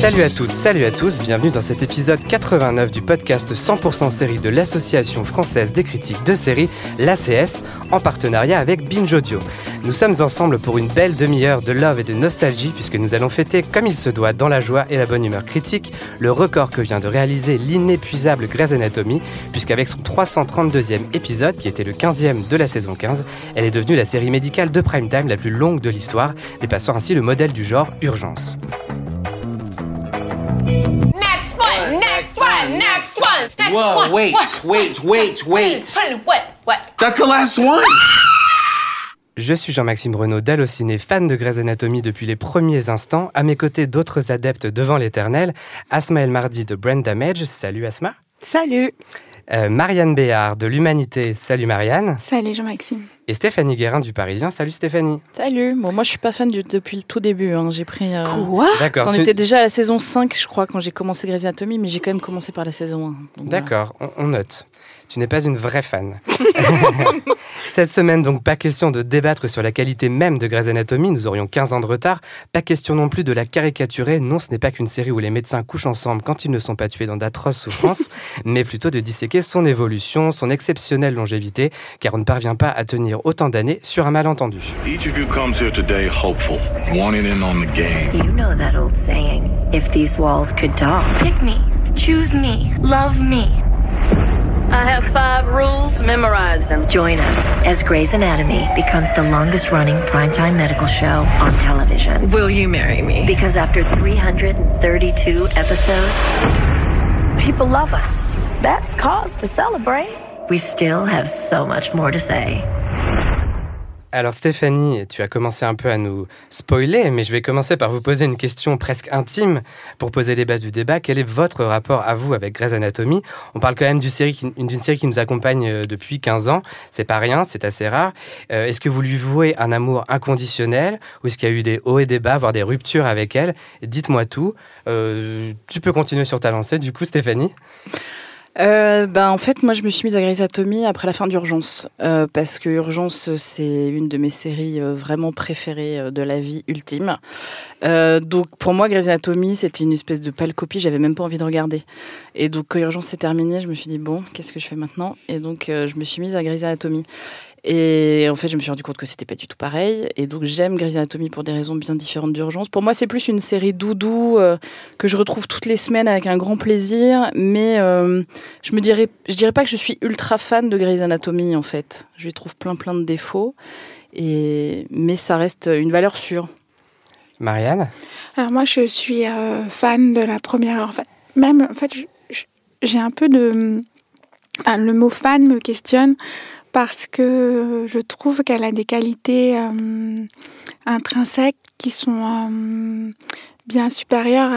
Salut à toutes, salut à tous, bienvenue dans cet épisode 89 du podcast 100% série de l'Association française des critiques de séries, l'ACS, en partenariat avec Binge Audio. Nous sommes ensemble pour une belle demi-heure de love et de nostalgie puisque nous allons fêter comme il se doit dans la joie et la bonne humeur critique le record que vient de réaliser l'inépuisable Grey's Anatomy puisqu'avec son 332e épisode qui était le 15e de la saison 15, elle est devenue la série médicale de prime time la plus longue de l'histoire, dépassant ainsi le modèle du genre Urgence. Next one, next one, next one, next Whoa, one. wait, What? wait, wait, wait. Put in what? What? That's the last one. Je suis Jean-Maxime Renaud d'Allociné, fan de Grey's Anatomy depuis les premiers instants. À mes côtés, d'autres adeptes devant l'éternel. Asma El Mardi de Brand Damage. Salut Asma. Salut Euh, Marianne Béard de l'Humanité. Salut Marianne. Salut Jean-Maxime. Et Stéphanie Guérin du Parisien. Salut Stéphanie. Salut, bon, moi je suis pas fan du- depuis le tout début. hein. J'ai pris. euh, Quoi? D'accord. On tu- était déjà à la saison 5, je crois, quand j'ai commencé Grey's Anatomy, mais j'ai quand même commencé par la saison 1. donc voilà. D'accord, on, on note. Tu n'es pas une vraie fan. Cette semaine, donc, pas question de débattre sur la qualité même de Grey's Anatomy, nous aurions 15 ans de retard. Pas question non plus de la caricaturer, non, ce n'est pas qu'une série où les médecins couchent ensemble quand ils ne sont pas tués dans d'atroces souffrances, mais plutôt de disséquer son évolution, son exceptionnelle longévité, car on ne parvient pas à tenir autant d'années sur un malentendu. Each of you comes here today hopeful, wanting in on the game. You know that old saying, if these walls could talk. Pick me, choose me, love me. I have five rules, memorize them. Join us as Grey's Anatomy becomes the longest running primetime medical show on television. Will you marry me? Because after 332 episodes, People love us. That's cause to celebrate. we still have so much more to say. Alors Stéphanie, tu as commencé un peu à nous spoiler, mais je vais commencer par vous poser une question presque intime pour poser les bases du débat. Quel est votre rapport à vous avec Grey's Anatomy? On parle quand même d'une série, qui- nous accompagne euh, depuis 15 ans. C'est pas rien, c'est assez rare. Euh, est-ce que vous lui vouez un amour inconditionnel ou est-ce qu'il y a eu des hauts et des bas, voire des ruptures avec elle? Dites-moi tout. Euh, tu peux continuer sur ta lancée, du coup, Stéphanie. Euh, ben, en fait, moi je me suis mise à Grey's Anatomy après la fin d'Urgence. euh, parce que Urgence, c'est une de mes séries euh, vraiment préférées euh, de la vie ultime. Donc pour moi, Grey's Anatomy, c'était une espèce de pâle copie, j'avais même pas envie de regarder. Et donc quand Urgence s'est terminée, je me suis dit, bon, qu'est-ce que je fais maintenant? Et donc je me suis mise à Grey's Anatomy. Et en fait, je me suis rendu compte que c'était pas du tout pareil. Et donc, j'aime Grey's Anatomy pour des raisons bien différentes d'urgence. Pour moi, c'est plus une série doudou euh, que je retrouve toutes les semaines avec un grand plaisir. Mais euh, je me dirais, je dirais pas que je suis ultra fan de Grey's Anatomy en fait. Je lui trouve plein plein de défauts. Et mais ça reste une valeur sûre. Marianne? Alors moi, je suis euh, fan de la première. En fait, même, en fait, j'ai un peu de. enfin, le mot fan me questionne parce que je trouve qu'elle a des qualités euh, intrinsèques qui sont euh, bien supérieures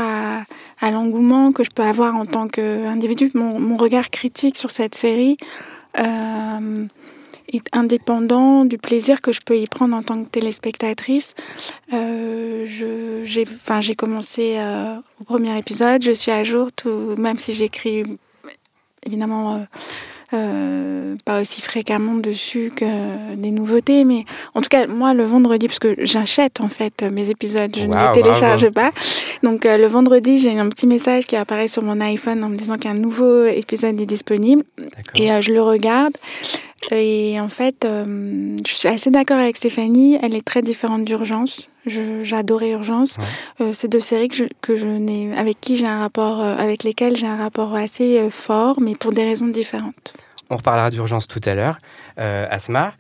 à, l'engouement que je peux avoir en tant qu'individu. Mon, regard critique sur cette série euh, est indépendant du plaisir que je peux y prendre en tant que téléspectatrice. J'ai enfin, j'ai commencé au premier épisode, je suis à jour, même si j'écris évidemment euh, pas aussi fréquemment dessus que des nouveautés, mais en tout cas, moi, le vendredi, parce que j'achète en fait mes épisodes, je ne les télécharge bravo. pas. Donc euh, le vendredi, j'ai un petit message qui apparaît sur mon iPhone en me disant qu'un nouveau épisode est disponible. Et euh, je le regarde. Et en fait, euh, je suis assez d'accord avec Stéphanie. Elle est très différente d'Urgence. J'adorais Urgence. Euh, c'est deux séries que je, que je n'ai, avec qui j'ai un rapport, euh, avec lesquelles j'ai un rapport assez euh, fort, mais pour des raisons différentes. On reparlera d'urgence tout à l'heure. Euh, Asma,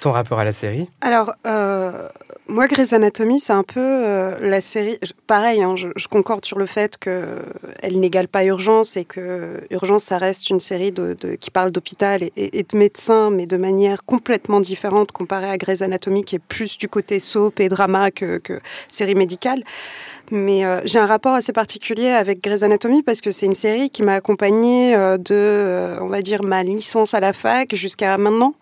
ton rapport à la série? Alors, euh, moi, Grey's Anatomy, c'est un peu euh, la série. Pareil, hein, je, concorde sur le fait qu'elle n'égale pas Urgence et que Urgence, ça reste une série qui parle d'hôpital et, de médecins, mais de manière complètement différente comparée à Grey's Anatomy, qui est plus du côté soap et drama que série médicale. Mais euh, j'ai un rapport assez particulier avec Grey's Anatomy parce que c'est une série qui m'a accompagnée euh, de, euh, on va dire, ma licence à la fac jusqu'à maintenant.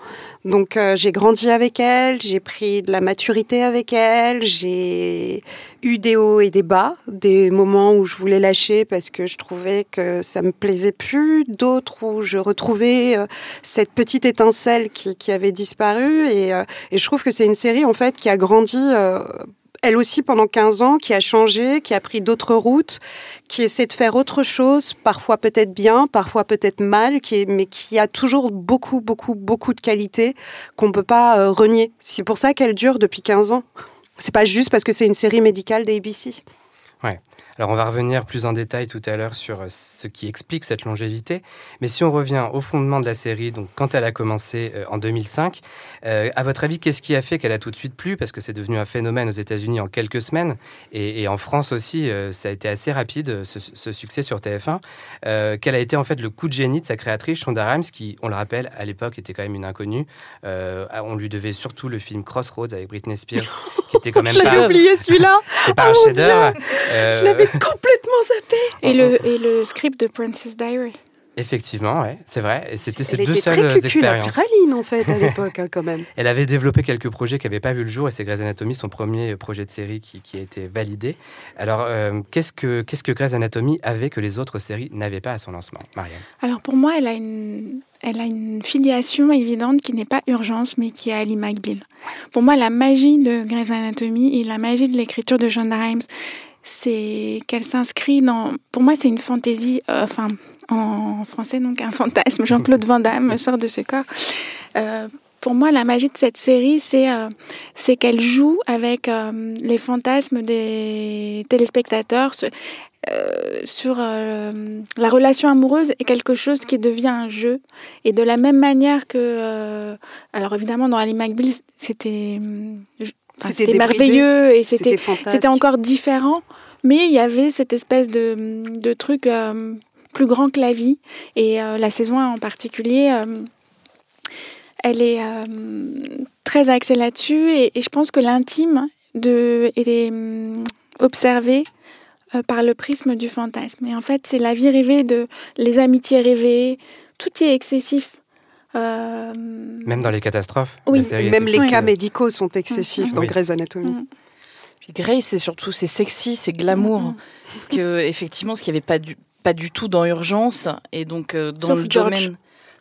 Donc euh, j'ai grandi avec elle, j'ai pris de la maturité avec elle, j'ai eu des hauts et des bas, des moments où je voulais lâcher parce que je trouvais que ça me plaisait plus, d'autres où je retrouvais cette petite étincelle qui, qui avait disparu. Et, et je trouve que c'est une série en fait qui a grandi. Elle aussi pendant 15 ans, qui a changé, qui a pris d'autres routes, qui essaie de faire autre chose, parfois peut-être bien, parfois peut-être mal, qui mais qui a toujours beaucoup, beaucoup, beaucoup de qualités qu'on ne peut pas euh, renier. C'est pour ça qu'elle dure depuis 15 ans. C'est pas juste parce que c'est une série médicale d'ABC. Ouais. Alors on va revenir plus en détail tout à l'heure sur euh, ce qui explique cette longévité. Mais si on revient au fondement de la série, donc quand elle a commencé euh, en 2005, euh, à votre avis, qu'est-ce qui a fait qu'elle a tout de suite plu? Parce que c'est devenu un phénomène aux États-Unis en quelques semaines et, et en France aussi, euh, ça a été assez rapide ce, ce succès sur TF1. Euh, quel a été en fait le coup de génie de sa créatrice Shonda Rhimes, qui, on le rappelle, à l'époque était quand même une inconnue. On lui devait surtout le film Crossroads avec Britney Spears, qui était quand même pas, oublié celui-là c'est pas Oh un mon chef-d'œuvre. Dieu Je l'avais complètement zappé Et le, et le script de Princess Diary. Effectivement, ouais, c'est vrai. Et c'était ses Elle deux était seules très cucul, expériences. praline en fait à l'époque hein, quand même. Elle avait développé quelques projets qui n'avaient pas vu le jour et c'est Grey's Anatomy, son premier projet de série qui, qui a été validé. Alors, euh, qu'est-ce que qu'est-ce que Grey's Anatomy avait que les autres séries n'avaient pas à son lancement, Marianne? Alors pour moi, elle a une, elle a une filiation évidente qui n'est pas urgence, mais qui est Ali McBeal. Pour moi, la magie de Grey's Anatomy et la magie de l'écriture de Shonda Rhimes, c'est qu'elle s'inscrit dans... Pour moi, c'est une fantaisie, euh, enfin, en français, donc un fantasme. Jean-Claude Van Damme sort de ce corps. Euh, pour moi, la magie de cette série, c'est euh, c'est qu'elle joue avec les fantasmes des téléspectateurs. Ce- sur la relation amoureuse est quelque chose qui devient un jeu. Et de la même manière que... alors évidemment, dans Ali McBeal, c'était... C'était merveilleux et c'était c'était encore différent. Mais il y avait cette espèce de, de truc euh, plus grand que la vie. Et euh, la saison 1 en particulier, euh, elle est euh, très axée là-dessus. Et, et je pense que l'intime de, est hum, observé euh, par le prisme du fantasme. Et en fait, c'est la vie rêvée, de, les amitiés rêvées, tout y est excessif. Euh, Même dans les catastrophes Oui. Même les cas excessive. médicaux sont excessifs Mm. dans Oui. Grey's Anatomy. Mm. Puis Grace, c'est surtout c'est sexy, c'est glamour. Mhm. Parce que effectivement, ce qu'il n'y avait pas du pas du tout dans Urgence et donc euh, dans Sauf le George. domaine.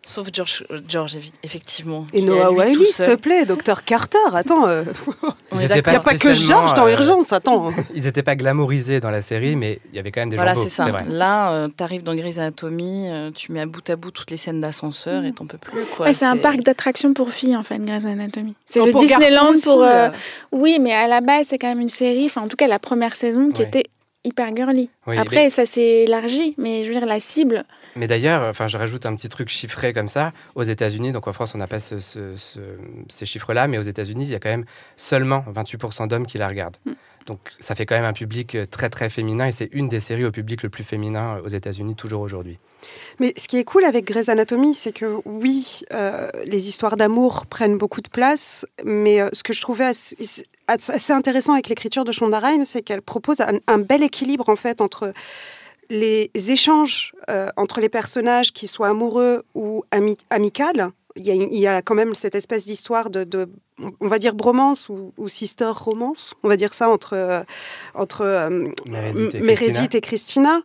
Sauf George, euh, George effectivement. Et Noah Wiley, s'il te plaît, Docteur Carter, attends, euh, il n'y a pas que George dans euh, Urgence, attends. Ils n'étaient pas glamourisés dans la série, mais il y avait quand même des Voilà, gens beaux, c'est ça. vrai. Là, tu arrives dans Grey's Anatomy, euh, tu mets à bout à bout toutes les scènes d'ascenseur et t'en peux plus. Quoi. Ouais, c'est un parc d'attractions pour filles, en fait, Grey's Anatomy. C'est Oh, le pour Disneyland pour... euh, euh. Oui, mais à la base, c'est quand même une série, enfin, en tout cas, la première saison qui Ouais. était hyper girly. Oui, Après, mais- ça s'est élargi, mais je veux dire, la cible... Mais d'ailleurs, enfin, je rajoute un petit truc chiffré comme ça. Aux États-Unis, donc en France, on n'a pas ce- ce- ce- ces chiffres-là, mais aux États-Unis, il y a quand même seulement 28% d'hommes qui la regardent. Mm. Donc ça fait quand même un public euh, très très féminin et c'est une des séries au public le plus féminin euh, aux États-Unis toujours aujourd'hui. Mais ce qui est cool avec Grey's Anatomy, c'est que oui, euh, les histoires d'amour prennent beaucoup de place, mais euh, ce que je trouvais assez, assez intéressant avec l'écriture de Shonda Rhimes, c'est qu'elle propose un, un bel équilibre en fait entre les échanges euh, entre les personnages, qui soient amoureux ou ami amicales. Il y, a, une- il y a quand même cette espèce d'histoire de, de, on va dire bromance ou, ou sister romance, on va dire ça entre euh, entre euh, Meredith et Meredith et Christina.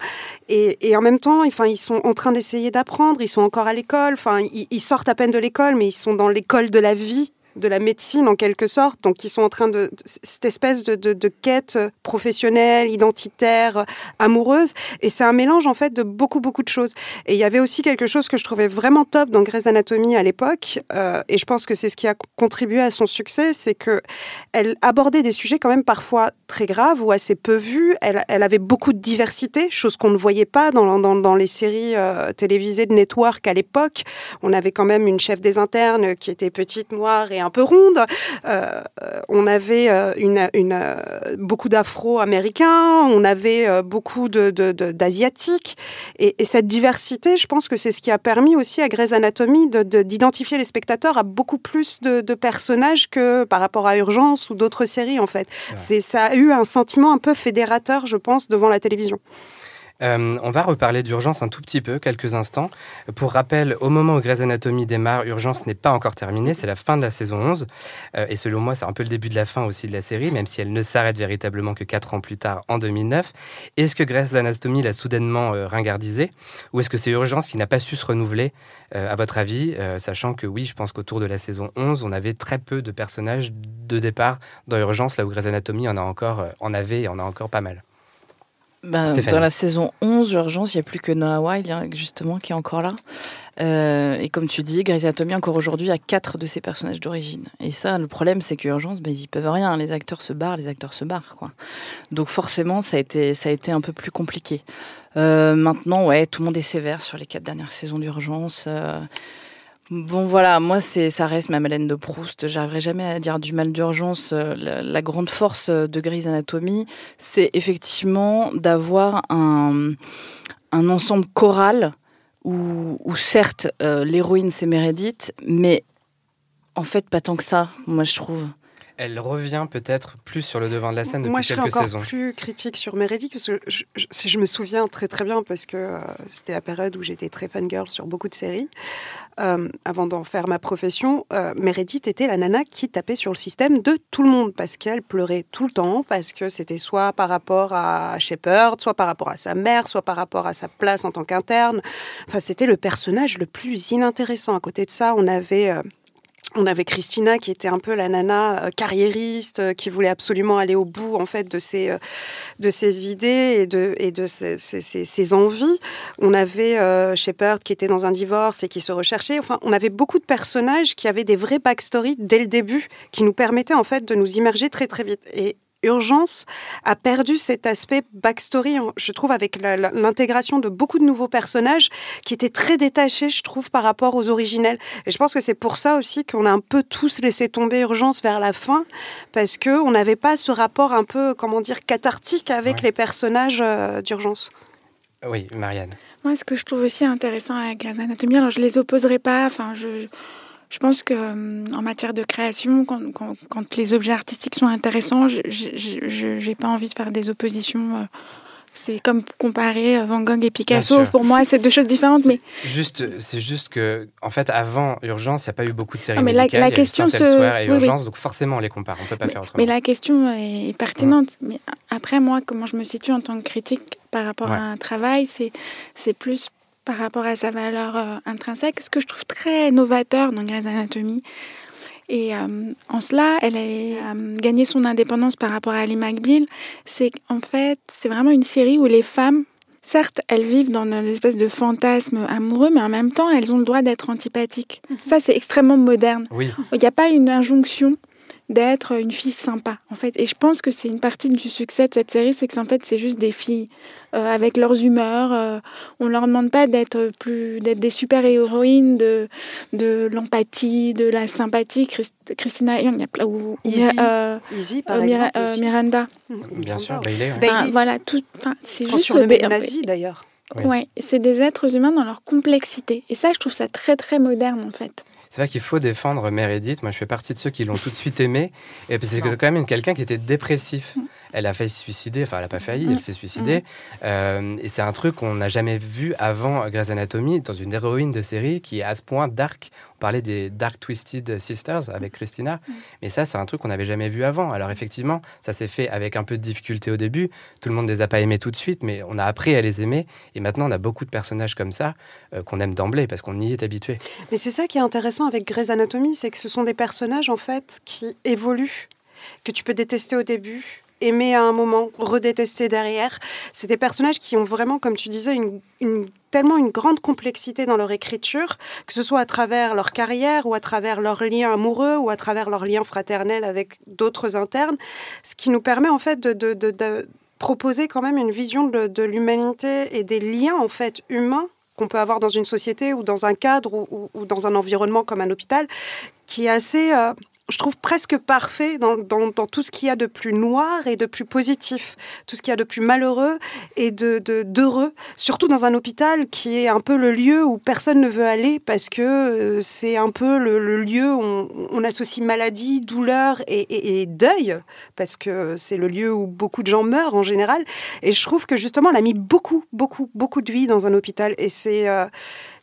Et, et en même temps, enfin, ils sont en train d'essayer d'apprendre, ils sont encore à l'école, enfin, ils, ils sortent à peine de l'école, mais ils sont dans l'école de la vie de la médecine en quelque sorte, donc ils sont en train de cette espèce de, de, de quête professionnelle, identitaire, amoureuse, et c'est un mélange en fait de beaucoup beaucoup de choses. Et il y avait aussi quelque chose que je trouvais vraiment top dans Grey's Anatomy à l'époque, euh, et je pense que c'est ce qui a contribué à son succès, c'est que elle abordait des sujets quand même parfois très graves ou assez peu vus. Elle, elle avait beaucoup de diversité, chose qu'on ne voyait pas dans, dans, dans les séries euh, télévisées de network à l'époque. On avait quand même une chef des internes qui était petite, noire et est un peu ronde. Euh, on avait une, une beaucoup d'Afro-Américains, on avait beaucoup d'Asiatiques. De, et, et, cette diversité, je pense que c'est ce qui a permis aussi à Grey's Anatomy d'identifier les spectateurs à beaucoup plus de, personnages que par rapport à Urgence ou d'autres séries, en fait. C'est Ça a eu un sentiment un peu fédérateur, je pense, devant la télévision. Euh, on va reparler d'urgence un tout petit peu, quelques instants. Pour rappel, au moment où Grey's Anatomy démarre, Urgence n'est pas encore terminée, c'est la fin de la saison 11. Euh, et selon moi, c'est un peu le début de la fin aussi de la série, même si elle ne s'arrête véritablement que 4 ans plus tard, en 2009. Est-ce que Grey's Anatomy l'a soudainement euh, ringardisé Ou est-ce que c'est Urgence qui n'a pas su se renouveler, à votre avis? Sachant que oui, je pense qu'autour de la saison 11, on avait très peu de personnages de départ dans Urgence, là où Grey's Anatomy en, a encore, en avait et en a encore pas mal. Ben, dans la saison 11, Urgence, il n'y a plus que Noah Wild, hein, justement, qui est encore là. Euh, et comme tu dis, Grey's Anatomy, encore aujourd'hui, a quatre de ses personnages d'origine. Et ça, le problème, c'est qu'Urgence, ben, ils n'y peuvent rien. Les acteurs se barrent, les acteurs se barrent. Quoi. Donc forcément, ça a, été, ça a été un peu plus compliqué. Euh, maintenant, ouais, tout le monde est sévère sur les quatre dernières saisons d'Urgence. Euh, Bon voilà, moi c'est ça reste ma Madeleine de Proust. J'arriverai jamais à dire du mal d'urgence. Euh, la, grande force de Grey's Anatomy, c'est effectivement d'avoir un, un ensemble choral où, où certes euh, l'héroïne c'est Meredith, mais en fait pas tant que ça, moi je trouve. Elle revient peut-être plus sur le devant de la scène depuis Moi, je serais encore plus critique sur Meredith, parce que je, je, me souviens très très bien, parce que euh, c'était la période où j'étais très fangirl sur beaucoup de séries. Euh, avant d'en faire ma profession, euh, Meredith était la nana qui tapait sur le système de tout le monde, parce qu'elle pleurait tout le temps, parce que c'était soit par rapport à Shepard, soit par rapport à sa mère, soit par rapport à sa place en tant qu'interne. Enfin, c'était le personnage le plus inintéressant. À côté de ça, on avait... On avait Christina qui était un peu la nana euh, carriériste, euh, qui voulait absolument aller au bout en fait de ses, euh, de ses idées et de, et de ses, envies. On avait Shepard qui était dans un divorce et qui se recherchait. Enfin, on avait beaucoup de personnages qui avaient des vrais backstories dès le début, qui nous permettaient en fait de nous immerger très très vite. Et Urgence a perdu cet aspect backstory, je trouve, avec l'intégration de beaucoup de nouveaux personnages qui étaient très détachés, je trouve, par rapport aux originels. Et je pense que c'est pour ça aussi qu'on a un peu tous laissé tomber Urgence vers la fin, parce que on n'avait pas ce rapport un peu, comment dire, cathartique avec les personnages euh, d'Urgence. Oui, Marianne. Moi, ce que je trouve aussi intéressant avec la anatomie, alors je les opposerai pas, enfin, je je pense que euh, en matière de création, quand, quand, quand, les objets artistiques sont intéressants, je n'ai pas envie de faire des oppositions. Euh, c'est comme comparer euh, Van Gogh et Picasso. Pour moi, c'est deux choses différentes. Mais juste, c'est juste que, en fait, avant Urgence, il n'y a pas eu beaucoup de séries ah, mais La, la question se... et Urgence, donc forcément, on les compare. On peut pas faire autrement. Mais la question est pertinente. Mais après, moi, comment je me situe en tant que critique par rapport à un travail, c'est c'est plus par rapport à sa valeur euh, intrinsèque, ce que je trouve très novateur dans Grey's Anatomy. Et euh, en cela, elle a euh, gagné son indépendance par rapport à Ali McBeal. C'est en fait, c'est vraiment une série où les femmes, certes, elles vivent dans une espèce de fantasme amoureux, mais en même temps, elles ont le droit d'être antipathiques. Mhm. Ça, c'est extrêmement moderne. Oui. Il n'y a pas une injonction d'être une fille sympa, en fait. Et je pense que c'est une partie du succès de cette série, c'est que en fait, c'est juste des filles euh, avec leurs humeurs. Euh, on leur demande pas d'être plus, d'être des super héroïnes, de, de l'empathie, de la sympathie. Christina Young, il y a plein ou euh, Easy, par exemple, Miranda. Bien sûr, Bailey. voilà, tout. C'est juste sur le nazi d'ailleurs. Oui, ouais, c'est des êtres humains dans leur complexité. Et ça, je trouve ça très très moderne en fait c'est vrai qu'il faut défendre Meredith. Moi, je fais partie de ceux qui l'ont tout de suite aimé. Et c'est quand même quelqu'un qui était dépressif. Elle a failli se suicider, enfin elle n'a pas failli, elle mm. s'est suicidée. Mm. Euh, et c'est un truc qu'on n'a jamais vu avant Grey's Anatomy, dans une héroïne de série qui est à ce point dark. On parlait des Dark Twisted Sisters avec Christina, mm. mais ça c'est un truc qu'on n'avait jamais vu avant. Alors effectivement, ça s'est fait avec un peu de difficulté au début, tout le monde ne les a pas aimés tout de suite, mais on a appris à les aimer, et maintenant on a beaucoup de personnages comme ça euh, qu'on aime d'emblée parce qu'on y est habitué. Mais c'est ça qui est intéressant avec Grey's Anatomy, c'est que ce sont des personnages en fait qui évoluent que tu peux détester au début, aimer à un moment, redétester derrière. C'est des personnages qui ont vraiment, comme tu disais, tellement une grande complexité dans leur écriture, que ce soit à travers leur carrière ou à travers leurs liens amoureux ou à travers leurs liens fraternels avec d'autres internes, ce qui nous permet en fait de, proposer quand même une vision de, l'humanité et des liens en fait humains qu'on peut avoir dans une société ou dans un cadre ou, dans un environnement comme un hôpital, qui est assez, euh, je trouve presque parfait dans, tout ce qu'il y a de plus noir et de plus positif, tout ce qu'il y a de plus malheureux et de d'heureux, surtout dans un hôpital qui est un peu le lieu où personne ne veut aller parce que euh, c'est un peu le, lieu où on, associe maladie, douleur et deuil, parce que c'est le lieu où beaucoup de gens meurent en général. Et je trouve que justement, elle a mis beaucoup, beaucoup, beaucoup de vie dans un hôpital. Et c'est euh,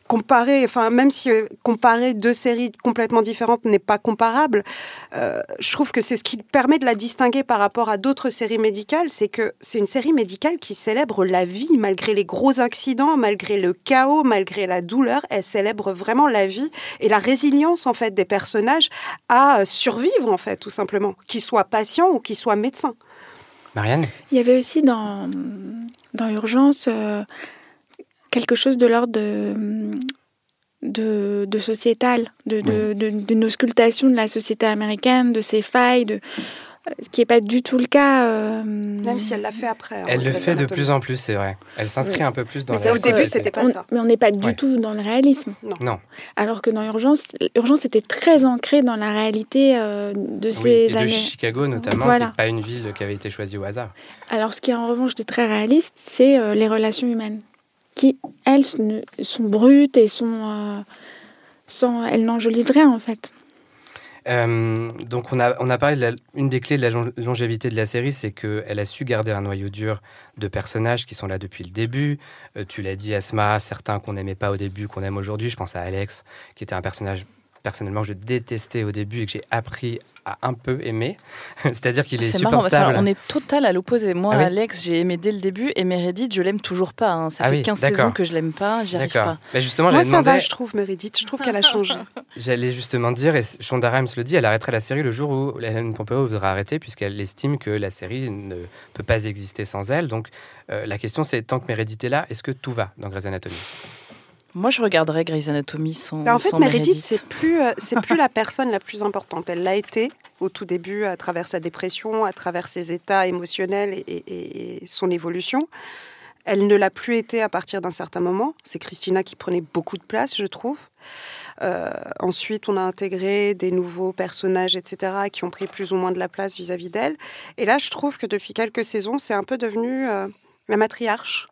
comparé, enfin, même si euh, comparer deux séries complètement différentes n'est pas comparable, euh, je trouve que c'est ce qui permet de la distinguer par rapport à d'autres séries médicales, c'est que c'est une série médicale qui célèbre la vie malgré les gros accidents, malgré le chaos, malgré la douleur, elle célèbre vraiment la vie et la résilience en fait des personnages à survivre en fait tout simplement, qu'ils soient patients ou qu'ils soient médecins. Marianne? Il y avait aussi dans, dans Urgence euh, quelque chose de l'ordre de, de, de sociétal, de, de- de- d'une auscultation de la société américaine, de ses failles, de, euh, ce qui n'est pas du tout le cas. euh, Même si elle l'a fait après. hein, Elle le fait de plus en plus, c'est vrai. Elle s'inscrit Oui. un peu plus dans Mais la au début, c'était pas on- ça. mais on n'est pas du tout dans le réalisme. Non. Alors que dans Urgence, Urgence était très ancré dans la réalité euh, de Oui, ces de années. Chicago notamment, Voilà. qui n'est pas une ville qui avait été choisie au hasard. Alors, ce qui est en revanche de très réaliste, c'est euh, les relations humaines, qui, elles, sont brutes et sont. euh, sans, elles n'enjolivent rien, en fait. Euh, donc on a, on a parlé une des clés de la longévité de la série, c'est qu'elle a su garder un noyau dur de personnages qui sont là depuis le début. Euh, tu l'as dit, Asma, certains qu'on n'aimait pas au début, qu'on aime aujourd'hui. Je pense à Alex, qui était un personnage personnellement que je détestais au début et que j'ai appris à un peu aimer. C'est-à-dire qu'il est, C'est marrant, parce que supportable. on est total à l'opposé. Moi, Ah oui Alex, j'ai aimé dès le début et Meredith, je l'aime toujours pas. hein. Ça Ah fait oui, 15 d'accord. saisons que je l'aime pas, j'y arrive pas. Mais justement, Moi, ça va, je trouve, Meredith. Je trouve qu'elle a changé. J'allais justement dire, et Shonda Rhimes le dit, elle arrêtera la série le jour où Hélène Pompeo voudra arrêter, puisqu'elle estime que la série ne peut pas exister sans elle. Donc euh, la question c'est, tant que Meredith est là, est-ce que tout va dans Grey's Anatomy? Moi, je regarderais Grey's Anatomy sans. Bah, en fait, sans Meredith, c'est plus, euh, c'est plus la personne la plus importante. Elle l'a été au tout début à travers sa dépression, à travers ses états émotionnels et, et- et son évolution. Elle ne l'a plus été à partir d'un certain moment. C'est Christina qui prenait beaucoup de place, je trouve. Euh, ensuite, on a intégré des nouveaux personnages, etc., qui ont pris plus ou moins de la place vis-à-vis d'elle. Et là, je trouve que depuis quelques saisons, c'est un peu devenu euh, la matriarche.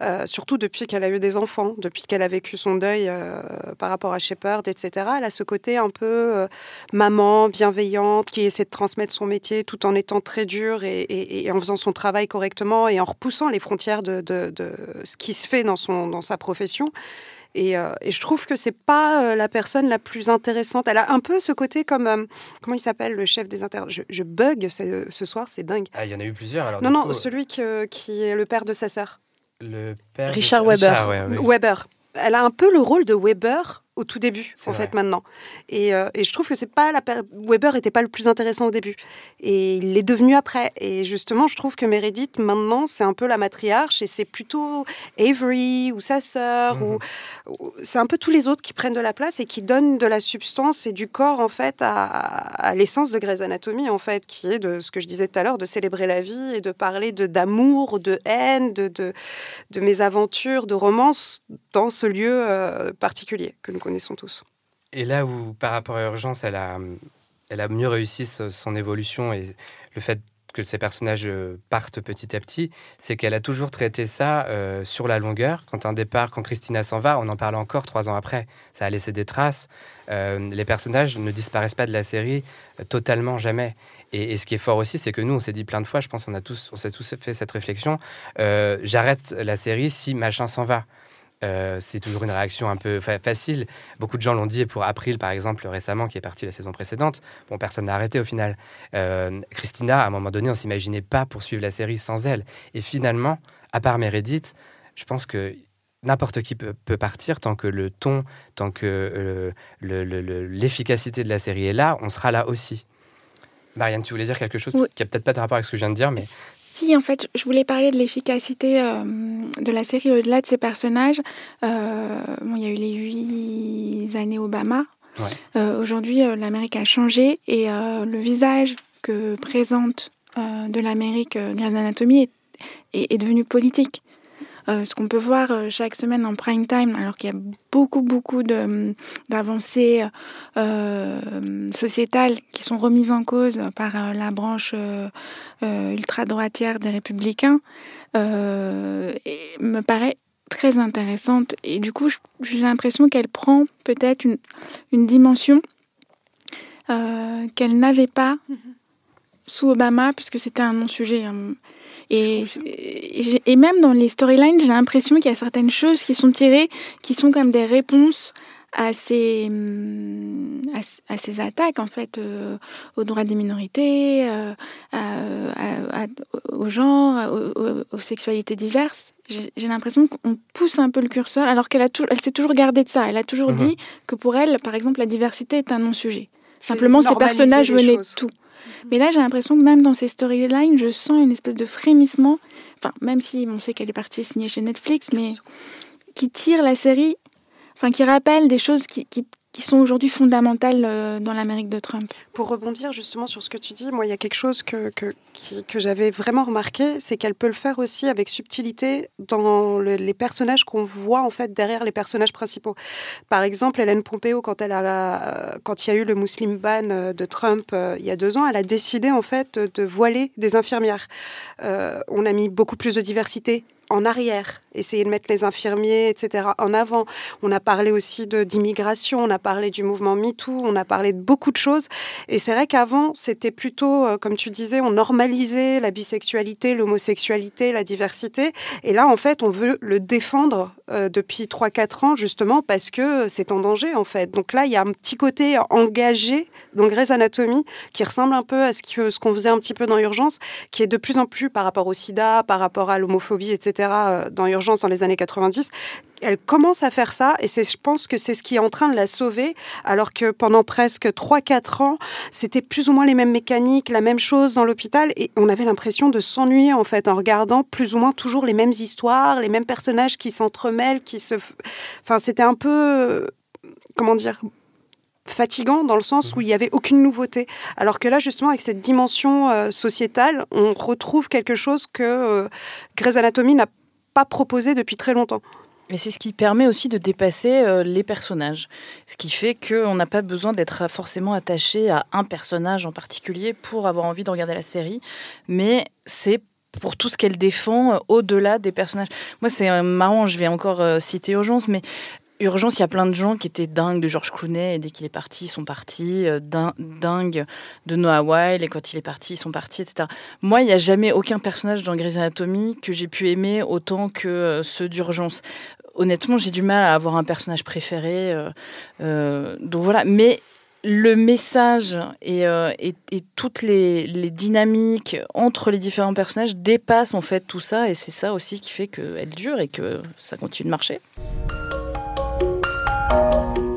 Euh, surtout depuis qu'elle a eu des enfants, depuis qu'elle a vécu son deuil euh, par rapport à Shepard, etc. Elle a ce côté un peu euh, maman, bienveillante, qui essaie de transmettre son métier tout en étant très dure et, et- et en faisant son travail correctement et en repoussant les frontières de, de- de ce qui se fait dans, son, dans sa profession. Et, euh, et je trouve que c'est pas euh, la personne la plus intéressante. Elle a un peu ce côté comme euh, comment il s'appelle le chef des inter. Je, je bug ce, soir, c'est dingue. Ah, il y en a eu plusieurs alors. Non non, coup, celui que- qui est le père de sa sœur. Le père de- Richard Weber. Richard, ouais, oui. Weber. Elle a un peu le rôle de Weber au tout début, en vrai. fait, maintenant. Et, euh, et je trouve que c'est pas la Weber était pas le plus intéressant au début. Et il l'est devenu après. Et justement, je trouve que Meredith, maintenant, c'est un peu la matriarche et c'est plutôt Avery ou sa sœur Mhm. ou, ou- c'est un peu tous les autres qui prennent de la place et qui donnent de la substance et du corps, en fait, à, à l'essence de Grey's Anatomy, en fait, qui est de ce que je disais tout à l'heure, de célébrer la vie et de parler de d'amour, de haine, de, de, de mes aventures, de romance dans ce lieu euh, particulier que nous connaissons tous. Et là où, par rapport à Urgence, elle a, elle a mieux réussi son évolution et le fait que ces personnages euh, partent petit à petit, c'est qu'elle a toujours traité ça euh, sur la longueur. Quand un départ, quand Christina s'en va, on en parle encore trois ans après. Ça a laissé des traces. Euh, les personnages ne disparaissent pas de la série totalement jamais. Et, ce qui est fort aussi, c'est que nous, on s'est dit plein de fois, je pense qu'on a tous, on s'est tous fait cette réflexion. J'arrête la série si machin s'en va. Euh, c'est toujours une réaction un peu fa- facile. Beaucoup de gens l'ont dit pour April, par exemple, récemment, qui est parti la saison précédente. Bon, personne n'a arrêté au final. Euh, Christina, à un moment donné, on s'imaginait pas poursuivre la série sans elle. Et finalement, à part Meredith, je pense que n'importe qui peut, peut partir tant que le ton, tant que euh, le- le- le- l'efficacité de la série est là, on sera là aussi. Marianne, tu voulais dire quelque chose Oui. qui a peut-être pas de rapport avec ce que je viens de dire, mais Si, en fait, je voulais parler de l'efficacité euh, de la série au-delà de ses personnages. Euh, bon, il y a eu les huit années Obama. Ouais. Euh, Aujourd'hui, l'Amérique a changé et le visage que présente de l'Amérique Grey's Anatomy est, est- est devenu politique. Euh, ce qu'on peut voir euh, chaque semaine en prime time, alors qu'il y a beaucoup, beaucoup d'avancées euh, sociétales qui sont remises en cause par la branche ultra-droitière des républicains, et me paraît très intéressante. Et du coup, j'ai l'impression qu'elle prend peut-être une, une dimension euh, qu'elle n'avait pas sous Obama, puisque c'était un non-sujet. hein. Et, et, j'ai- et même dans les storylines, j'ai l'impression qu'il y a certaines choses qui sont tirées, qui sont comme des réponses à ces, hum, à, ces attaques, en fait, euh, aux droits des minorités, euh, à- aux, aux- aux sexualités diverses. J'ai l'impression qu'on pousse un peu le curseur, alors qu'elle elle s'est toujours gardée de ça. Elle a toujours Mhm. dit que pour elle, par exemple, la diversité est un non-sujet. Simplement, ces personnages venaient de tout. Mais là, j'ai l'impression que même dans ces storylines, je sens une espèce de frémissement. Enfin, même si on sait qu'elle est partie signer chez Netflix, mais qui tire la série, enfin, qui rappelle des choses qui, qui, qui sont aujourd'hui fondamentales euh, dans l'Amérique de Trump. Pour rebondir justement sur ce que tu dis, moi, il y a quelque chose que, que, que j'avais vraiment remarqué, c'est qu'elle peut le faire aussi avec subtilité dans le- les personnages qu'on voit en fait derrière les personnages principaux. Par exemple, Hélène Pompeo, quand, elle a, quand il y a eu le Muslim ban euh, de Trump euh, il y a deux ans, elle a décidé en fait de voiler des infirmières. On a mis beaucoup plus de diversité en arrière, essayer de mettre les infirmiers, etc., en avant. On a parlé aussi d'immigration, on a parlé du mouvement MeToo, on a parlé de beaucoup de choses. Et c'est vrai qu'avant, c'était plutôt, euh, comme tu disais, on normalisait la bisexualité, l'homosexualité, la diversité. Et là, en fait, on veut le défendre euh, depuis 3-4 ans, justement, parce que c'est en danger, en fait. Donc là, il y a un petit côté engagé dans Grey's Anatomy qui ressemble un peu à ce que- ce qu'on faisait un petit peu dans Urgence, qui est de plus en plus par rapport au sida, par rapport à l'homophobie, etc., euh, dans Urgence dans les années 90. Elle commence à faire ça et je pense que c'est ce qui est en train de la sauver, alors que pendant presque 3-4 ans, c'était plus ou moins les mêmes mécaniques, la même chose dans l'hôpital et on avait l'impression de s'ennuyer en fait en regardant plus ou moins toujours les mêmes histoires, les mêmes personnages qui s'entremêlent, qui se... Enfin, c'était un peu... Comment dire fatigant dans le sens où il n'y avait aucune nouveauté. Alors que là, justement, avec cette dimension euh, sociétale, on retrouve quelque chose que euh, Grey's Anatomy n'a proposé depuis très longtemps. Et c'est ce qui permet aussi de dépasser euh, les personnages. Ce qui fait qu'on n'a pas besoin d'être forcément attaché à un personnage en particulier pour avoir envie de regarder la série. Mais c'est pour tout ce qu'elle défend euh, au-delà des personnages. Moi, c'est euh, marrant, je vais encore citer Urgence, mais Urgence, il y a plein de gens qui étaient dingues de George Clooney et dès qu'il est parti, ils sont partis, euh, din- dingues de Noah Weil et quand il est parti, ils sont partis, etc. Moi, il n'y a jamais aucun personnage dans Grey's Anatomy que j'ai pu aimer autant que euh, ceux d'Urgence. Honnêtement, j'ai du mal à avoir un personnage préféré. euh, donc voilà, mais le message et, toutes les, les dynamiques entre les différents personnages dépassent en fait tout ça et c'est ça aussi qui fait qu'elle dure et que ça continue de marcher. Música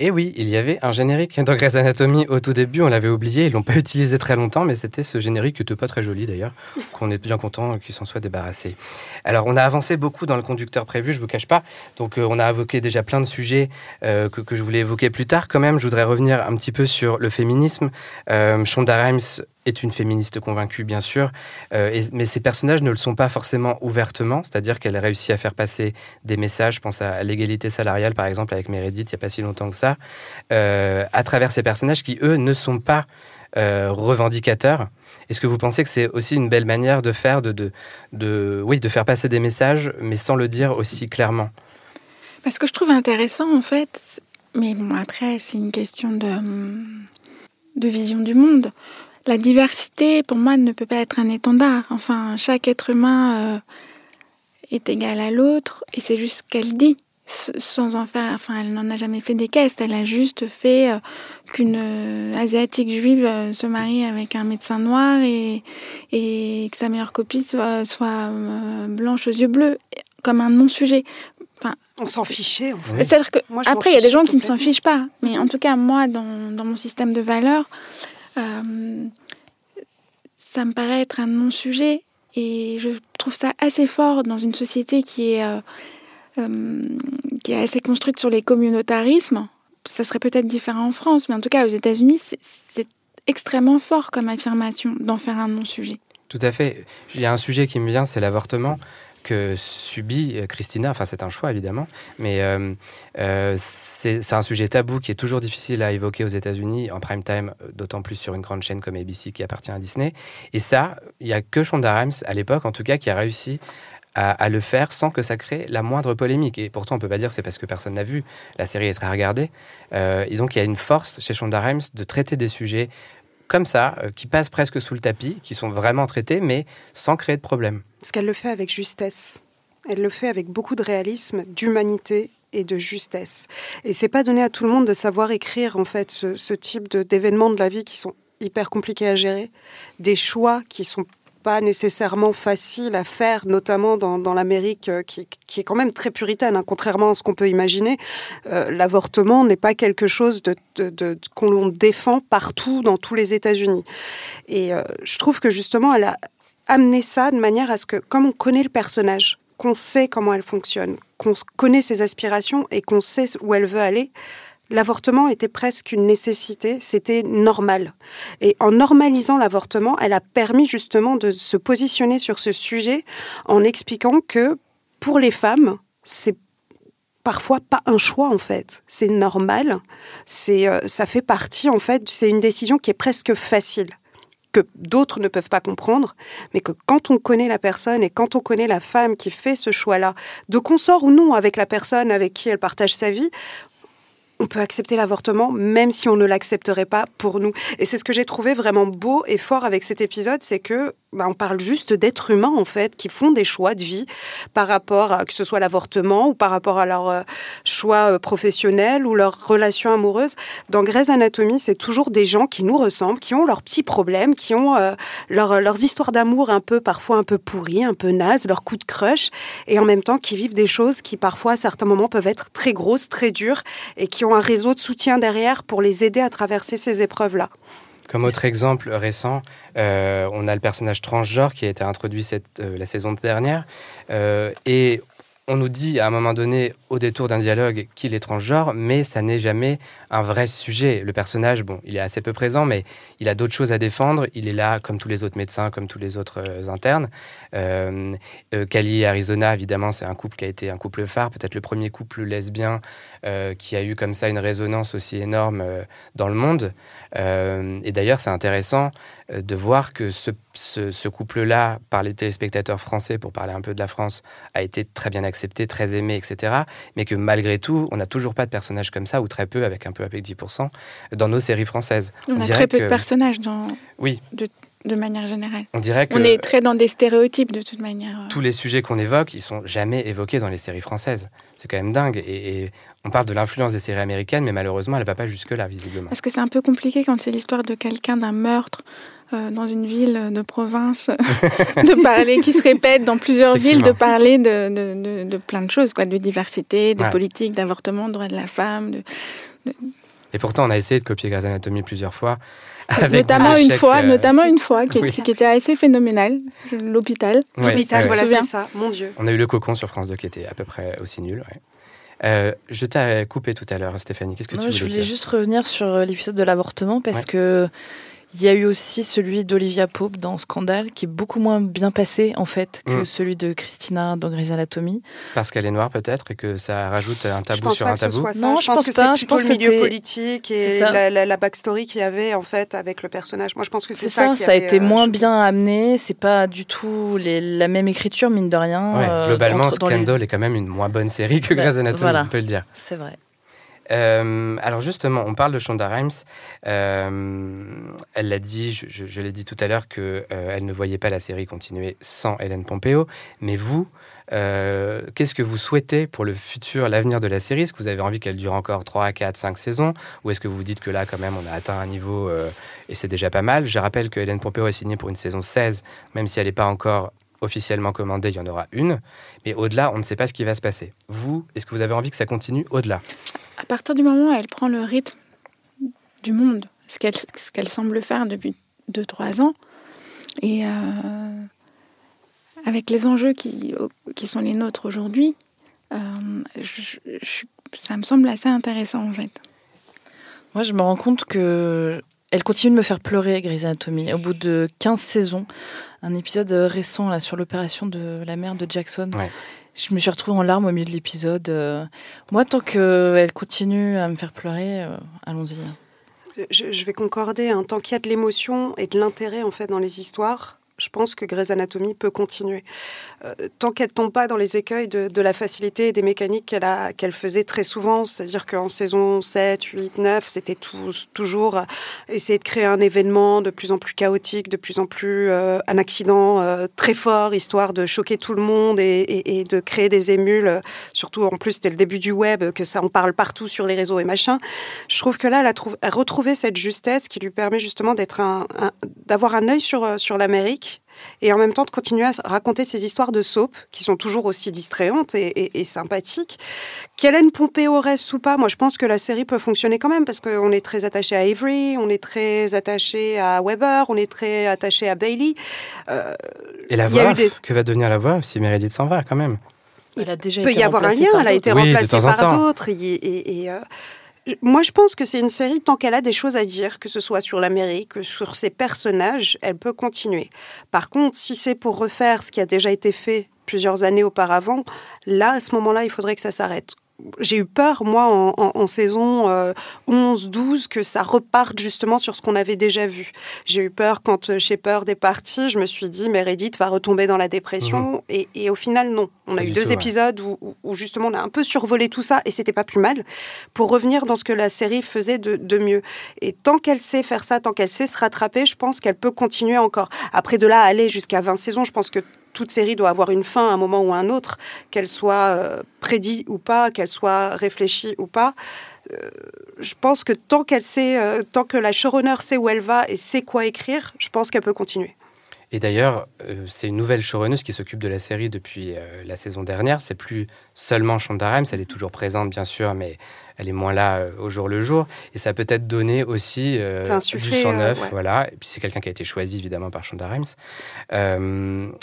Et oui, il y avait un générique dans Grey's Anatomy au tout début, on l'avait oublié, ils l'ont pas utilisé très longtemps, mais c'était ce générique qui était pas très joli d'ailleurs, qu'on est bien content qu'il s'en soit débarrassé. Alors on a avancé beaucoup dans le conducteur prévu, je vous cache pas, donc euh, on a évoqué déjà plein de sujets euh, que, que je voulais évoquer plus tard quand même, je voudrais revenir un petit peu sur le féminisme. Euh, Shonda Rhimes est une féministe convaincue, bien sûr, euh, mais ses personnages ne le sont pas forcément ouvertement, c'est-à-dire qu'elle a réussi à faire passer des messages, je pense à l'égalité salariale par exemple avec Meredith, il n'y a pas si longtemps que ça, euh, à travers ces personnages qui, eux, ne sont pas euh, revendicateurs. Est-ce que vous pensez que c'est aussi une belle manière de faire, de, de, oui, de faire passer des messages, mais sans le dire aussi clairement? Parce que je trouve intéressant, en fait, mais bon, après, c'est une question de, hum, de vision du monde. La diversité, pour moi, ne peut pas être un étendard. Enfin, chaque être humain euh, est égal à l'autre, et c'est juste ce qu'elle dit, sans en faire. Enfin, elle n'en a jamais fait des caisses. Elle a juste fait euh, qu'une euh, asiatique juive se marie avec un médecin noir et, et que sa meilleure copine soit, soit blanche aux yeux bleus, comme un non-sujet. Enfin, On s'en fichait, en fait. C'est-à-dire que Moi, après, il y a des gens qui ne s'en fichent pas, mais en tout cas, moi, dans, dans mon système de valeurs, euh, ça me paraît être un non-sujet et je trouve ça assez fort dans une société qui est, euh, euh, qui est assez construite sur les communautarismes. Ça serait peut-être différent en France, mais en tout cas, aux États-Unis, c'est- c'est extrêmement fort comme affirmation d'en faire un non-sujet. Tout à fait. Il y a un sujet qui me vient, c'est l'avortement que subit euh, Christina. Enfin, c'est un choix, évidemment. Mais euh, euh, c'est un sujet tabou qui est toujours difficile à évoquer aux États-Unis, en prime time, d'autant plus sur une grande chaîne comme ABC qui appartient à Disney. Et ça, il n'y a que Shonda Rhimes, à l'époque en tout cas, qui a réussi à, le faire sans que ça crée la moindre polémique. Et pourtant, on peut pas dire c'est parce que personne n'a vu. La série est très regardée. Et donc, il y a une force chez Shonda Rhimes de traiter des sujets comme ça, euh, qui passent presque sous le tapis, qui sont vraiment traités, mais sans créer de problème. Parce qu'elle le fait avec justesse. Elle le fait avec beaucoup de réalisme, d'humanité et de justesse. Et c'est pas donné à tout le monde de savoir écrire en fait ce, type d'événements de la vie qui sont hyper compliqués à gérer, des choix qui sont pas nécessairement faciles à faire, notamment dans, l'Amérique euh, qui, est quand même très puritaine, hein, contrairement à ce qu'on peut imaginer. Euh, L'avortement n'est pas quelque chose de, de- qu'on défend partout dans tous les États-Unis. Et euh, je trouve que justement, elle a amené ça de manière à ce que, comme on connaît le personnage, qu'on sait comment elle fonctionne, qu'on connaît ses aspirations et qu'on sait où elle veut aller, l'avortement était presque une nécessité, c'était normal. Et en normalisant l'avortement, elle a permis justement de se positionner sur ce sujet en expliquant que pour les femmes, c'est parfois pas un choix en fait, c'est normal, c'est euh, ça fait partie en fait, c'est une décision qui est presque facile que d'autres ne peuvent pas comprendre, mais que quand on connaît la personne et quand on connaît la femme qui fait ce choix-là, de consort ou non avec la personne avec qui elle partage sa vie, on peut accepter l'avortement même si on ne l'accepterait pas pour nous. Et c'est ce que j'ai trouvé vraiment beau et fort avec cet épisode, c'est que bah, on parle juste d'êtres humains en fait qui font des choix de vie par rapport à que ce soit l'avortement ou par rapport à leur euh, choix euh, professionnel ou leur relation amoureuse. Dans Grey's Anatomy, c'est toujours des gens qui nous ressemblent, qui ont leurs petits problèmes, qui ont euh, leur- leurs histoires d'amour un peu parfois un peu pourries, un peu nazes, leurs coups de crush, et en même temps qui vivent des choses qui parfois à certains moments peuvent être très grosses, très dures, et qui ont un réseau de soutien derrière pour les aider à traverser ces épreuves-là. Comme autre exemple récent, euh, on a le personnage transgenre qui a été introduit cette, euh, la saison dernière. euh, et on nous dit à un moment donné, au détour d'un dialogue, qu'il est transgenre, mais ça n'est jamais un vrai sujet. Le personnage, bon, il est assez peu présent, mais il a d'autres choses à défendre. Il est là comme tous les autres médecins, comme tous les autres euh, internes. Euh, euh, Cali et Arizona, évidemment, c'est un couple qui a été un couple phare, peut-être le premier couple lesbien euh, qui a eu comme ça une résonance aussi énorme euh, dans le monde. Euh, et d'ailleurs, c'est intéressant euh, de voir que ce, ce- ce couple-là, par les téléspectateurs français, pour parler un peu de la France, a été très bien accepté, très aimé, etc. Mais que malgré tout, on n'a toujours pas de personnages comme ça, ou très peu, avec un peu avec 10%, dans nos séries françaises. On, a très peu que- de personnages dans, Oui, de, de manière générale. on dirait que On est très dans des stéréotypes de toute manière. tous les sujets qu'on évoque, ils sont jamais évoqués dans les séries françaises. C'est quand même dingue. Et, et on parle de l'influence des séries américaines, mais malheureusement, elle va pas jusque-là, visiblement. Parce que c'est un peu compliqué quand c'est l'histoire de quelqu'un, d'un meurtre euh, dans une ville de province, de parler, qui se répète dans plusieurs villes, de parler de, de, de- de plein de choses, quoi, de diversité, de Ouais. politique, d'avortement, de droit de la femme. de- Et pourtant, on a essayé de copier Grey's Anatomy plusieurs fois. avec des notamment une fois, euh, notamment une fois, qui, Oui. qui était assez phénoménale, l'hôpital. Ouais, L'hôpital, ouais, voilà, Je c'est ça, mon Dieu. On a eu le cocon sur France 2 qui était à peu près aussi nul. ouais. Euh, je t'ai coupé tout à l'heure, Stéphanie. Qu'est-ce que Non, tu je voulais voulais dire juste revenir sur euh, l'épisode de l'avortement parce Ouais. que il y a eu aussi celui d'Olivia Pope dans Scandale qui est beaucoup moins bien passé en fait que Mm. celui de Christina dans Grey's Anatomy. Parce qu'elle est noire peut-être et que ça rajoute un tabou sur un tabou. Non, je pense que pas. c'est plutôt le milieu politique et ça. la, la, la backstory qu'il y avait en fait avec le personnage. Moi, je pense que c'est C'est ça. ça, qui ça a été euh, moins bien amené. C'est pas du tout les- la même écriture mine de rien. Ouais, euh, globalement, entre- dans les- Scandal est quand même une moins bonne série que Bah, Grey's Anatomy, voilà. on peut le dire. C'est vrai. Euh, alors justement, on parle de Shonda Rhimes. Euh, elle l'a dit, je, l'ai dit tout à l'heure, que euh, ne voyait pas la série continuer sans Hélène Pompeo. Mais vous, euh, qu'est-ce que vous souhaitez pour le futur, l'avenir de la série? Est-ce que vous avez envie qu'elle dure encore 3, 4, 5 saisons? Ou est-ce que vous dites que là, quand même, on a atteint un niveau et c'est déjà pas mal? Je rappelle que Hélène Pompeo est signée pour une saison 16, même si elle n'est pas encore officiellement commandée, il y en aura une. Mais au-delà, on ne sait pas ce qui va se passer. Vous, est-ce que vous avez envie que ça continue au-delà? À partir du moment où elle prend le rythme du monde, ce qu'elle ce qu'elle semble faire depuis 2-3 ans, et euh, avec les enjeux qui, qui sont les nôtres aujourd'hui, euh, je- je- ça me semble assez intéressant en fait. Moi, je me rends compte que elle continue de me faire pleurer, Grey's Anatomy. Au bout de 15 saisons, un épisode euh, récent là, sur l'opération de la mère de Jackson, Ouais. Je me suis retrouvée en larmes au milieu de l'épisode. Euh, Moi, tant qu'elle continue à me faire pleurer, euh, allons-y. Je, vais concorder. hein. Tant qu'il y a de l'émotion et de l'intérêt en fait dans les histoires, je pense que Grey's Anatomy peut continuer. Euh, tant qu'elle tombe pas dans les écueils de, la facilité et des mécaniques qu'elle qu'elle faisait très souvent, c'est-à-dire qu'en saison 7, 8, 9, c'était toujours essayer de créer un événement de plus en plus chaotique, de plus en plus euh, un accident euh, très fort, histoire de choquer tout le monde et, de créer des émules. Surtout en plus, c'était le début du web, que ça en parle partout sur les réseaux et machin. Je trouve que là, elle a, trouvé- a retrouvé cette justesse qui lui permet justement d'être d'avoir un œil sur, sur l'Amérique et en même temps de continuer à raconter ces histoires de soap qui sont toujours aussi distrayantes et, et- et sympathiques. Qu'Hélène Pompeo reste ou pas, moi je pense que la série peut fonctionner quand même parce qu'on est très attaché à Avery, on est très attaché à Weber, on est très attaché à Bailey. Euh, Et la il y a voix eu des- que va devenir la voix si Meredith s'en va quand même? Déjà Il peut été y avoir un remplacée lien, par elle a été. Oui, remplacée par d'autres. Et, et- et, euh, moi, je pense que c'est une série, tant qu'elle a des choses à dire, que ce soit sur l'Amérique, que sur ses personnages, elle peut continuer. Par contre, si c'est pour refaire ce qui a déjà été fait plusieurs années auparavant, là, à ce moment-là, il faudrait que ça s'arrête. J'ai eu peur, moi, en, en- en saison euh, 11-12, que ça reparte justement sur ce qu'on avait déjà vu. J'ai eu peur quand euh, Shepard est parti, je me suis dit, Meredith va retomber dans la dépression. Et, et au final, non. On a Pas eu deux tout, épisodes où, où- où justement on a un peu survolé tout ça et c'était pas plus mal pour revenir dans ce que la série faisait de, de mieux. Et tant qu'elle sait faire ça, tant qu'elle sait se rattraper, je pense qu'elle peut continuer encore. Après de là à aller jusqu'à 20 saisons, je pense que toute série doit avoir une fin à un moment ou à un autre, qu'elle soit euh, prédit ou pas, qu'elle soit réfléchie ou pas. Euh, je pense que tant qu'elle sait, euh, tant que la showrunner sait où elle va et sait quoi écrire, je pense qu'elle peut continuer. Et d'ailleurs, euh, c'est une nouvelle showrunner qui s'occupe de la série depuis la saison dernière. C'est plus seulement Shonda Rhimes, elle est toujours présente bien sûr, mais elle est moins là au jour le jour. Et ça a peut-être donné aussi du sang neuf, voilà. Et puis c'est quelqu'un qui a été choisi évidemment par Shonda Rhimes.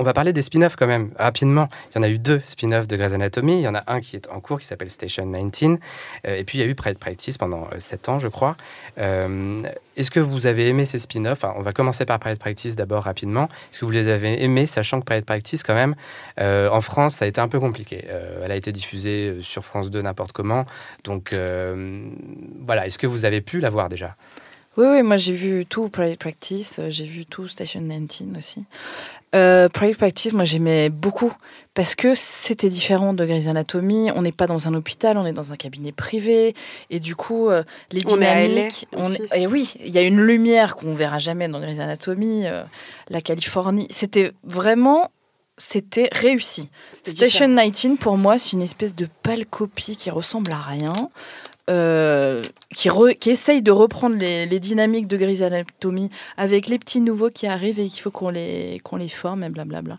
On va parler des spin-offs quand même, rapidement. Il y en a eu deux spin-offs de Grey's Anatomy. Il y en a un qui est en cours, qui s'appelle Station 19. Euh, et puis il y a eu Private Practice pendant euh, 7 ans, je crois. Euh, Est-ce que vous avez aimé ces spin-offs? On va commencer par Private Practice d'abord rapidement. Est-ce que vous les avez aimés, sachant que Private Practice, quand même, euh, en France, ça a été un peu compliqué. Elle a été diffusée sur France 2 n'importe comment. Donc voilà, est-ce que vous avez pu la voir déjà? Oui, oui, moi j'ai vu tout Private Practice, euh, j'ai vu tout Station 19 aussi. Euh, Private Practice, moi j'aimais beaucoup parce que c'était différent de Grey's Anatomy. On n'est pas dans un hôpital, on est dans un cabinet privé et du coup euh, les On est à LA dynamiques. on est- et oui, il y a une lumière qu'on verra jamais dans Grey's Anatomy, euh, la Californie. C'était vraiment, c'était réussi. Station différent. 19 pour moi c'est une espèce de pâle copie qui ressemble à rien. Euh, qui, re- qui essaye de reprendre les, les dynamiques de Grey's Anatomy avec les petits nouveaux qui arrivent et qu'il faut qu'on les, qu'on les forme et blablabla.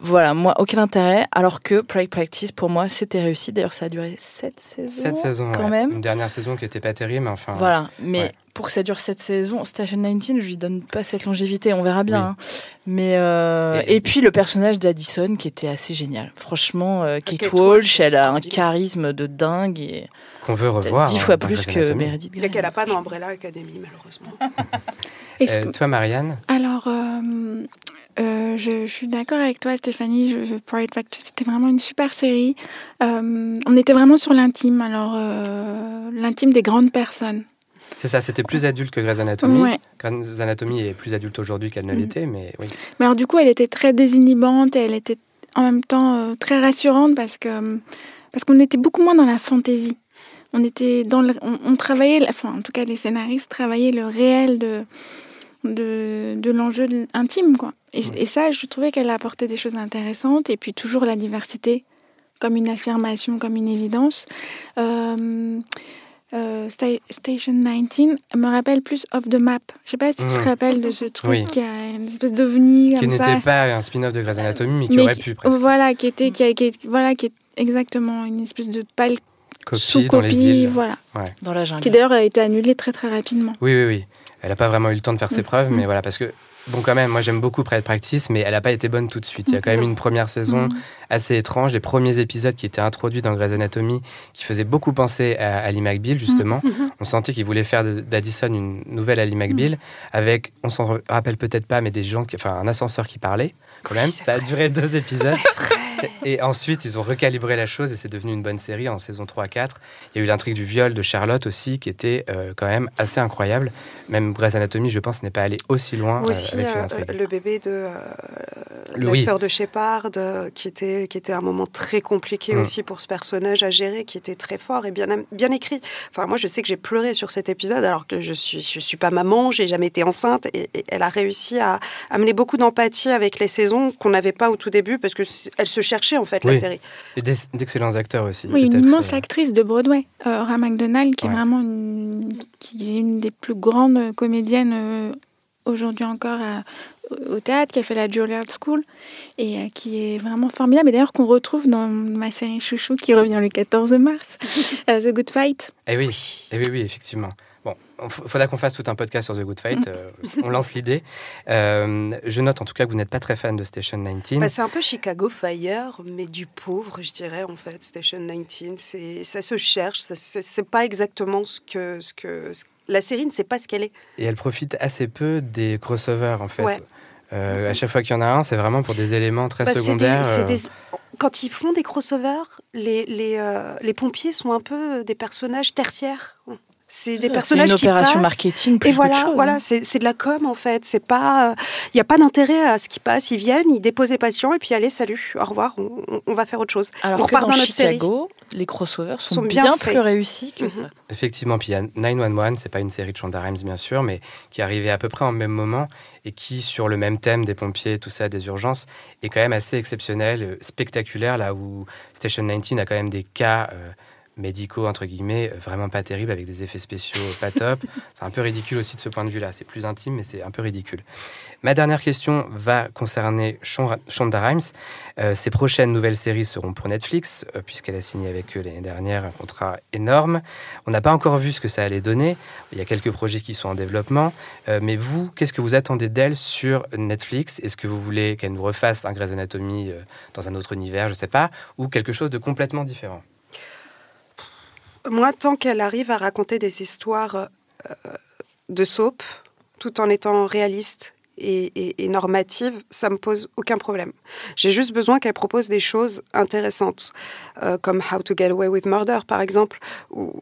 Voilà, moi, aucun intérêt. Alors que Pride Practice, pour moi, c'était réussi. D'ailleurs, ça a duré 7 saisons. Sept saisons, quand ouais. même. Une dernière saison qui était pas terrible, mais enfin. Voilà, mais ouais. Pour que ça dure cette saison, Station 19, je lui donne pas cette longévité, on verra bien. Oui. hein. Mais euh, Et- et, puis le personnage d'Addison qui était assez génial. Franchement, euh, Kate, Kate Walsh, elle a un charisme de dingue et Qu'on veut revoir. dix hein, fois plus que Anatomy. Meredith a Grey. qu'elle n'a pas d'Umbrella Academy, malheureusement. Euh, toi, Marianne Alors, euh, euh, je, je suis d'accord avec toi, Stéphanie. Je, je- Pride c'était vraiment une super série. Euh, on était vraiment sur l'intime, alors euh, l'intime des grandes personnes. C'est ça, c'était plus adulte que Grey's Anatomy. Ouais. Grey's Anatomy est plus adulte aujourd'hui qu'elle ne Mhm. l'était, mais oui. Mais alors, du coup, elle était très désinhibante et elle était en même temps euh, très rassurante parce que parce qu'on était beaucoup moins dans la fantaisie. On était dans le, on, on travaillait, la- enfin, en tout cas, les scénaristes travaillaient le réel de de, de l'enjeu intime, quoi. Et, et ça, je trouvais qu'elle apportait des choses intéressantes et puis toujours la diversité comme une affirmation, comme une évidence. Euh, euh, Sta- Station 19 me rappelle plus Off the Map. Je sais pas si tu te Mhm. rappelles de ce truc Oui. qui a une espèce d'ovni Qui comme ça. n'était pas un spin-off de Grey's Anatomy, mais qui Mais aurait qui- pu presque. Voilà, qui était, qui, a- qui est- voilà, qui est exactement une espèce de pâle Copie dans les sous-copie, îles. voilà. Ouais. Dans la jungle. Qui d'ailleurs a été annulée très très rapidement. Oui, oui, oui. Elle n'a pas vraiment eu le temps de faire ses Mm. preuves, mais Mm. voilà, parce que, bon, quand même, moi j'aime beaucoup Private Practice, mais elle n'a pas été bonne tout de suite. Il y a quand même une première saison Mm. assez étrange, les premiers épisodes qui étaient introduits dans Grey's Anatomy, qui faisaient beaucoup penser à Ali McBeal, justement. On sentait qu'il voulait faire d'Addison une nouvelle Ali McBeal, avec, on s'en rappelle peut-être pas, mais des gens, qui, enfin, un ascenseur qui parlait, quand même. Ça a duré deux épisodes. Et ensuite, ils ont recalibré la chose et c'est devenu une bonne série en saison 3-4. Il y a eu l'intrigue du viol de Charlotte aussi, qui était euh, quand même assez incroyable. Même Grey's Anatomy, je pense, n'est pas allé aussi loin euh, Aussi, avec euh, l'intrigue. le bébé de euh, la oui. sœur de Shepard, euh, qui était, qui était un moment très compliqué Mm. aussi pour ce personnage à gérer, qui était très fort et bien, bien écrit. Enfin, moi, je sais que j'ai pleuré sur cet épisode, alors que je suis, je suis pas maman, j'ai jamais été enceinte, et, et elle a réussi à amener beaucoup d'empathie avec les saisons qu'on n'avait pas au tout début, parce que c- elle se cherchait en fait la série. Et d'ex- d'excellents acteurs aussi. Oui, une immense euh, actrice de Broadway, euh, Aura McDonald, qui Ouais. est vraiment une, qui est une des plus grandes comédiennes euh, aujourd'hui encore à- au théâtre, qui a fait la Juilliard School et euh, qui est vraiment formidable. Et d'ailleurs, qu'on retrouve dans ma série Chouchou qui revient le 14 mars, euh, The Good Fight. Eh oui, eh oui, oui, effectivement. Il faudra qu'on fasse tout un podcast sur The Good Fight. Mm. euh, on lance l'idée. Euh, je note en tout cas que vous n'êtes pas très fan de Station 19. Bah, c'est un peu Chicago Fire, mais du pauvre, je dirais, en fait, Station 19. C'est, ça se cherche, c'est, pas exactement ce que, ce que... ce- La série ne sait pas ce qu'elle est. Et elle profite assez peu des crossovers, en fait. Ouais. Euh, à chaque fois qu'il y en a un, c'est vraiment pour des éléments très Bah, des- secondaires. c'est des- Quand ils font des crossovers, les, les, euh, les pompiers sont un peu des personnages tertiaires. C'est des C'est personnages une qui opération passent. marketing plus Et voilà, chose, voilà, hein. c'est c'est de la com en fait. C'est pas, il n'y a pas d'intérêt à ce qui passe. Ils viennent, ils déposent les patients et puis allez, salut, au revoir, on, va faire autre chose. Alors on que repart dans dans notre série. Les crossovers sont, Sont bien, plus réussis que Mhm. ça. Effectivement, puis il y a 911, c'est pas une série de Shonda Rhimes bien sûr, mais qui est arrivée à peu près en même moment et qui, sur le même thème des pompiers, tout ça, des urgences, est quand même assez exceptionnel, euh, spectaculaire, là où Station 19 a quand même des cas euh, médicaux, entre guillemets, vraiment pas terribles, avec des effets spéciaux pas top. c'est un peu ridicule aussi de ce point de vue-là. C'est plus intime, mais c'est un peu ridicule. Ma dernière question va concerner Shon- Shonda Rhimes. Euh, ses prochaines nouvelles séries seront pour Netflix, euh, puisqu'elle a signé avec eux l'année dernière un contrat énorme. On n'a pas encore vu ce que ça allait donner. Il y a quelques projets qui sont en développement. Euh, mais vous, qu'est-ce que vous attendez d'elle sur Netflix? Est-ce que vous voulez qu'elle nous refasse un Grey's Anatomy dans un autre univers, je ne sais pas, ou quelque chose de complètement différent? Moi, tant qu'elle arrive à raconter des histoires euh, de soap, tout en étant réaliste et, et- et normative, ça me pose aucun problème. J'ai juste besoin qu'elle propose des choses intéressantes, euh, comme How to Get Away with Murder, par exemple. où-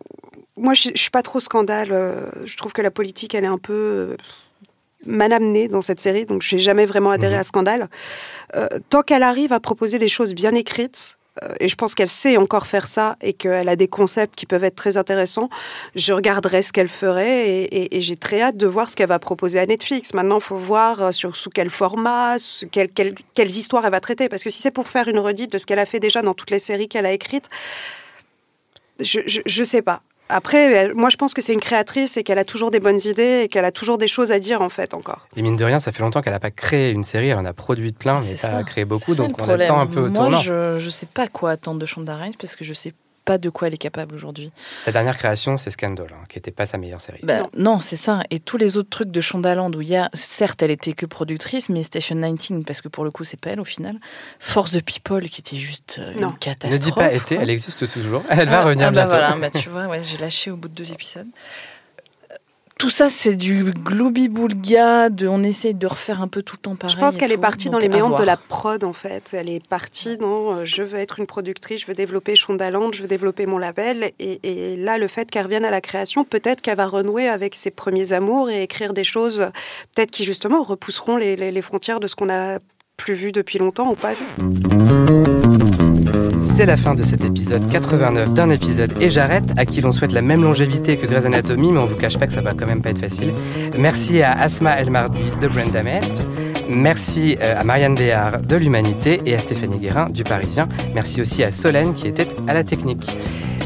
Moi, je, suis pas trop scandale. euh, je trouve que la politique, elle est un peu euh, mal amenée dans cette série, donc j'ai jamais vraiment adhéré à Scandale. Euh, tant qu'elle arrive à proposer des choses bien écrites, euh, et je pense qu'elle sait encore faire ça et qu'elle a des concepts qui peuvent être très intéressants, je regarderai ce qu'elle ferait et, j'ai très hâte de voir ce qu'elle va proposer à Netflix. Maintenant, il faut voir euh, sur, sous quel format, quelles histoires elle va traiter. Parce que si c'est pour faire une redite de ce qu'elle a fait déjà dans toutes les séries qu'elle a écrites, je, je sais pas. Après, moi, je pense que c'est une créatrice et qu'elle a toujours des bonnes idées et qu'elle a toujours des choses à dire, en fait, encore. Et mine de rien, ça fait longtemps qu'elle n'a pas créé une série. Elle en a produit plein, mais pas créé beaucoup. Donc on problème. attend un peu au Moi, tournant. je ne sais pas quoi attendre de Shonda Rhimes parce que je sais pas de quoi elle est capable aujourd'hui. Sa dernière création, c'est Scandal, hein, qui n'était pas sa meilleure série. Bah, non, c'est ça. Et tous les autres trucs de Shondaland où il y a, certes, elle était que productrice, mais Station 19, parce que pour le coup, c'est pas elle au final. Force de People, qui était juste euh, Non. une catastrophe. Ne dis pas été, elle existe toujours. Elle va Ah, revenir ah bah bientôt. voilà, bah tu vois, ouais, j'ai lâché au bout de deux épisodes. Tout ça, c'est du gloubi-boulga, on essaye de refaire un peu tout le temps pareil. Je pense qu'elle est partie dans les méandres de la prod, en fait. Elle est partie dans euh, je veux être une productrice, je veux développer Shondaland, je veux développer mon label. Et, et là, le fait qu'elle revienne à la création, peut-être qu'elle va renouer avec ses premiers amours et écrire des choses, peut-être qui justement repousseront les, les- les frontières de ce qu'on a plus vu depuis longtemps ou pas vu. C'est la fin de cet épisode 89 d'un épisode et j'arrête, à qui l'on souhaite la même longévité que Grey's Anatomy, mais on vous cache pas que ça va quand même pas être facile. Merci à Asma El Mardi de Brand Damaged. Merci euh, à Marianne Béard de l'Humanité et à Stéphanie Guérin du Parisien. Merci aussi à Solène qui était à la technique.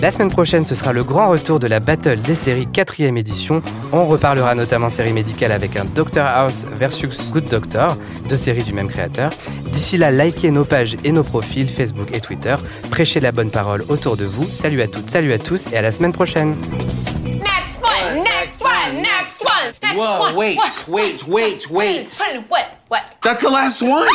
La semaine prochaine, ce sera le grand retour de la Battle des séries 4ème édition. On reparlera notamment série médicale avec un Doctor House versus Good Doctor, deux séries du même créateur. D'ici là, likez nos pages et nos profils Facebook et Twitter. Prêchez la bonne parole autour de vous. Salut à toutes, salut à tous et à la semaine prochaine. Next one, next one, next one, next Whoa, one. wait, what, wait, wait, wait. What? What? That's the last one.